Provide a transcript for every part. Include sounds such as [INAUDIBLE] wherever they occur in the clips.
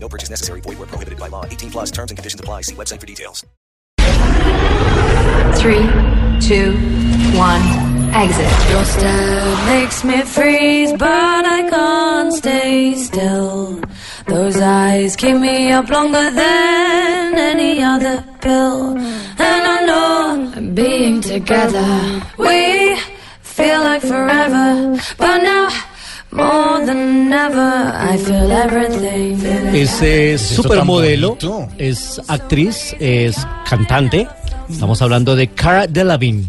No purchase necessary. Void where prohibited by law. 18 plus terms and conditions apply. See website for details. Three, two, one, exit. Your stare makes me freeze, but I can't stay still. Those eyes keep me up longer than any other pill. And I know being together, we feel like forever. But now, more than ever, I feel everything. Es eh, supermodelo, es actriz, es cantante. Estamos hablando de Cara Delevingne.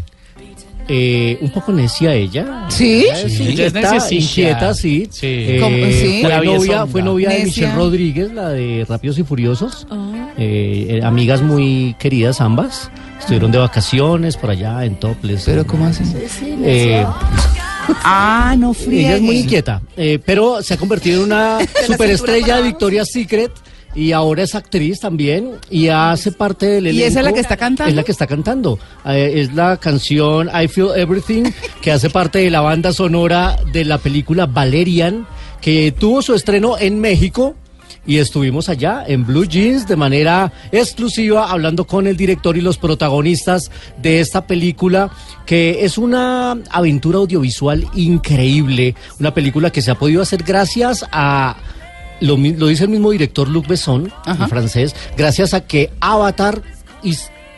Eh, un poco necia ella. ¿Sí? Sí, ella está neciecilla. inquieta, sí. Sí. Eh. ¿Sí? Fue, novia, fue novia de. Michelle Rodríguez, la de Rápidos y Furiosos. Ah. Eh, eh, amigas muy queridas ambas. Estuvieron de vacaciones por allá en Topless. ¿Pero en- cómo? Eh, Ah, no frío. ella es muy inquieta, eh, pero se ha convertido en una [LAUGHS] superestrella de Victoria's Secret y ahora es actriz también y hace parte del ¿Y esa es la que está cantando? Es la que está cantando. Eh, es la canción I Feel Everything que hace parte de la banda sonora de la película Valerian que tuvo su estreno en México. Y estuvimos allá en Blue Jeans de manera exclusiva hablando con el director y los protagonistas de esta película que es una aventura audiovisual increíble, una película que se ha podido hacer gracias a lo, dice el mismo director Luc Besson, en francés, gracias a que Avatar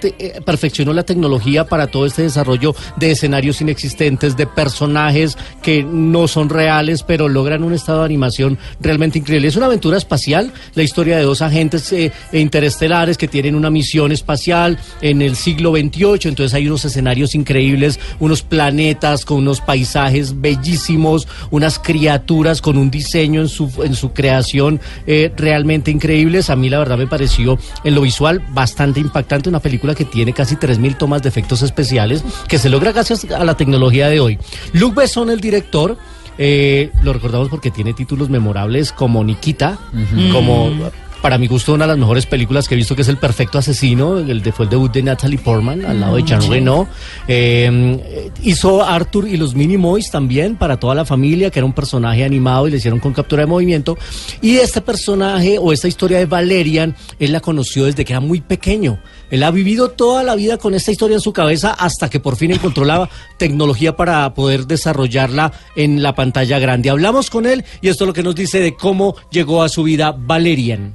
eh, perfeccionó la tecnología para todo este desarrollo de escenarios inexistentes, de personajes que no son reales, pero logran un estado de animación realmente increíble. Es una aventura espacial, la historia de dos agentes eh, interestelares que tienen una misión espacial en el siglo XXVIII, entonces hay unos escenarios increíbles, unos planetas con unos paisajes bellísimos, unas criaturas con un diseño en su, en su creación eh, realmente increíbles. A mí la verdad me pareció en lo visual bastante impactante, una película que tiene casi 3.000 tomas de efectos especiales, que se logra gracias a la tecnología de hoy. Luc Besson, el director, eh, lo recordamos porque tiene títulos memorables como Nikita, como para mi gusto una de las mejores películas que he visto que es El Perfecto Asesino, el de, fue el debut de Natalie Portman al lado de Jean Reno. Eh, hizo Arthur y los Minimoys también para toda la familia, que era un personaje animado y le hicieron con captura de movimiento. Y este personaje o esta historia de Valerian, él la conoció desde que era muy pequeño. Él ha vivido toda la vida con esta historia en su cabeza hasta que por fin encontró la tecnología para poder desarrollarla en la pantalla grande. Hablamos con él y esto es lo que nos dice de cómo llegó a su vida Valerian.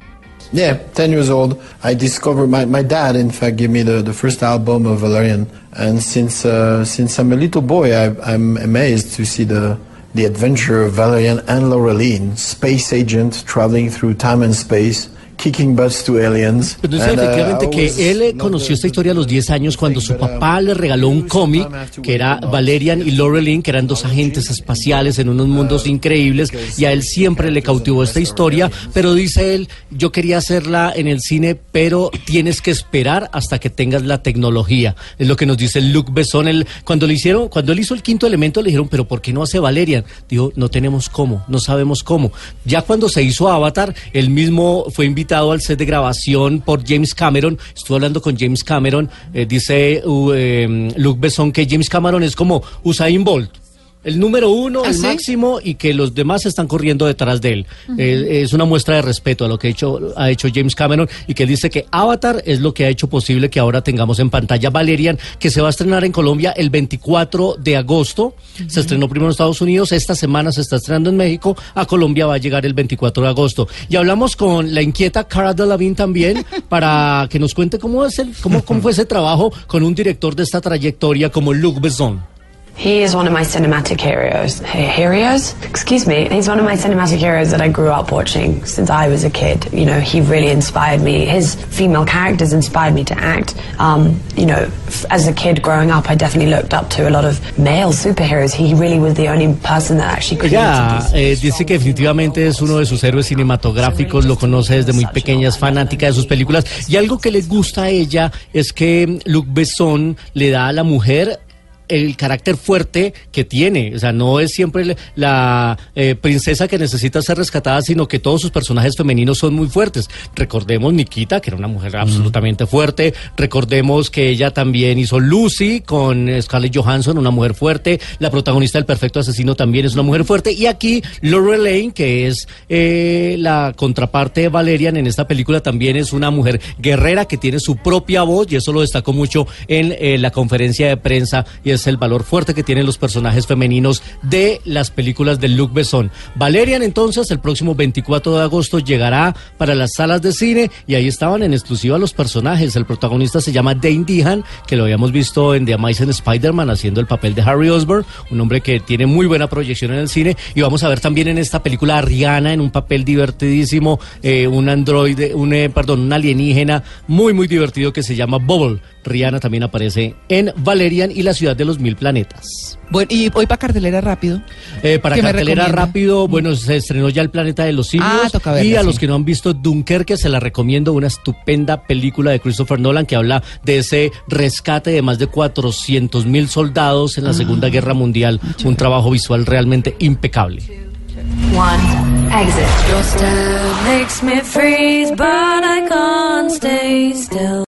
Yeah, 10 years old. I discovered my, my dad, in fact, gave me the, the first album of Valerian. And since, uh, since I'm a little boy, I, I'm amazed to see the, the adventure of Valerian and Laureline, space agent traveling through time and space, kicking butts to aliens. Entonces, And, uh, efectivamente, que él eh, conoció esta historia a los 10 años cuando su that, papá um, le regaló un cómic que era. Valerian y Laureline, que eran dos agentes espaciales en unos mundos increíbles y a él siempre le cautivó esta historia, pero dice él, yo quería hacerla en el cine, pero tienes que esperar hasta que tengas la tecnología. Es lo que nos dice Luc Besson. Él, cuando le hicieron, cuando él hizo el quinto elemento, le dijeron, pero ¿por qué no hace Valerian? Dijo, no tenemos cómo, no sabemos cómo. Ya cuando se hizo Avatar, él mismo fue invitado al set de grabación por James Cameron. Estuve hablando con James Cameron. eh, dice uh, eh, Luc Besson que James Cameron es como Usain Bolt. El número uno, ¿Ah, el sí? máximo y que los demás están corriendo detrás de él. Eh, es una muestra de respeto a lo que ha hecho, ha hecho James Cameron y que dice que Avatar es lo que ha hecho posible que ahora tengamos en pantalla Valerian, que se va a estrenar en Colombia el 24 de agosto. Se estrenó primero en Estados Unidos, esta semana se está estrenando en México, a Colombia va a llegar el 24 de agosto. Y hablamos con la inquieta Cara Delevingne también [LAUGHS] para que nos cuente cómo, es el, cómo, cómo fue ese trabajo con un director de esta trayectoria como Luc Besson. He is one of my cinematic heroes. He- Heroes? Excuse me. He's one of my cinematic heroes that I grew up watching since I was a kid. You know, he really inspired me. His female characters inspired me to act. Um, you know, f- as a kid growing up, I definitely looked up to a lot of male superheroes. He really was the only person that actually Ella these. eh, dice que definitivamente es uno de sus héroes cinematográficos, lo conoce desde muy pequeña, es fanática de sus películas y algo que le gusta a ella es que Luc Besson le da a la mujer el carácter fuerte que tiene, o sea, no es siempre la eh, princesa que necesita ser rescatada, sino que todos sus personajes femeninos son muy fuertes. Recordemos Nikita, que era una mujer absolutamente fuerte, recordemos que ella también hizo Lucy con Scarlett Johansson, una mujer fuerte, la protagonista del Perfecto Asesino también es una mujer fuerte, y aquí Laura Lane, que es eh, la contraparte de Valerian en esta película, también es una mujer guerrera que tiene su propia voz, y eso lo destacó mucho en eh, la conferencia de prensa, y es el valor fuerte que tienen los personajes femeninos de las películas de Luc Besson. Valerian entonces el próximo 24 de agosto llegará para las salas de cine y ahí estaban en exclusiva los personajes. El protagonista se llama Dane Dehan, que lo habíamos visto en The Amazing Spider-Man haciendo el papel de Harry Osborn, un hombre que tiene muy buena proyección en el cine y vamos a ver también en esta película a Rihanna en un papel divertidísimo, eh, un androide, un, eh, perdón, un alienígena muy muy divertido que se llama Bubble. Rihanna también aparece en Valerian y la ciudad de los mil planetas. Bueno, y hoy para cartelera rápido. Eh, para ¿Qué me cartelera rápido, bueno, se estrenó ya el Planeta de los Simios. Ah, toca verla, y a sí. los que no han visto Dunkerque, se la recomiendo, una estupenda película de Christopher Nolan que habla de ese rescate de más de 400 mil soldados en la Ah, Segunda Guerra Mundial. Un trabajo visual realmente impecable. One exit. Your stare makes me freeze, but I can't stay still.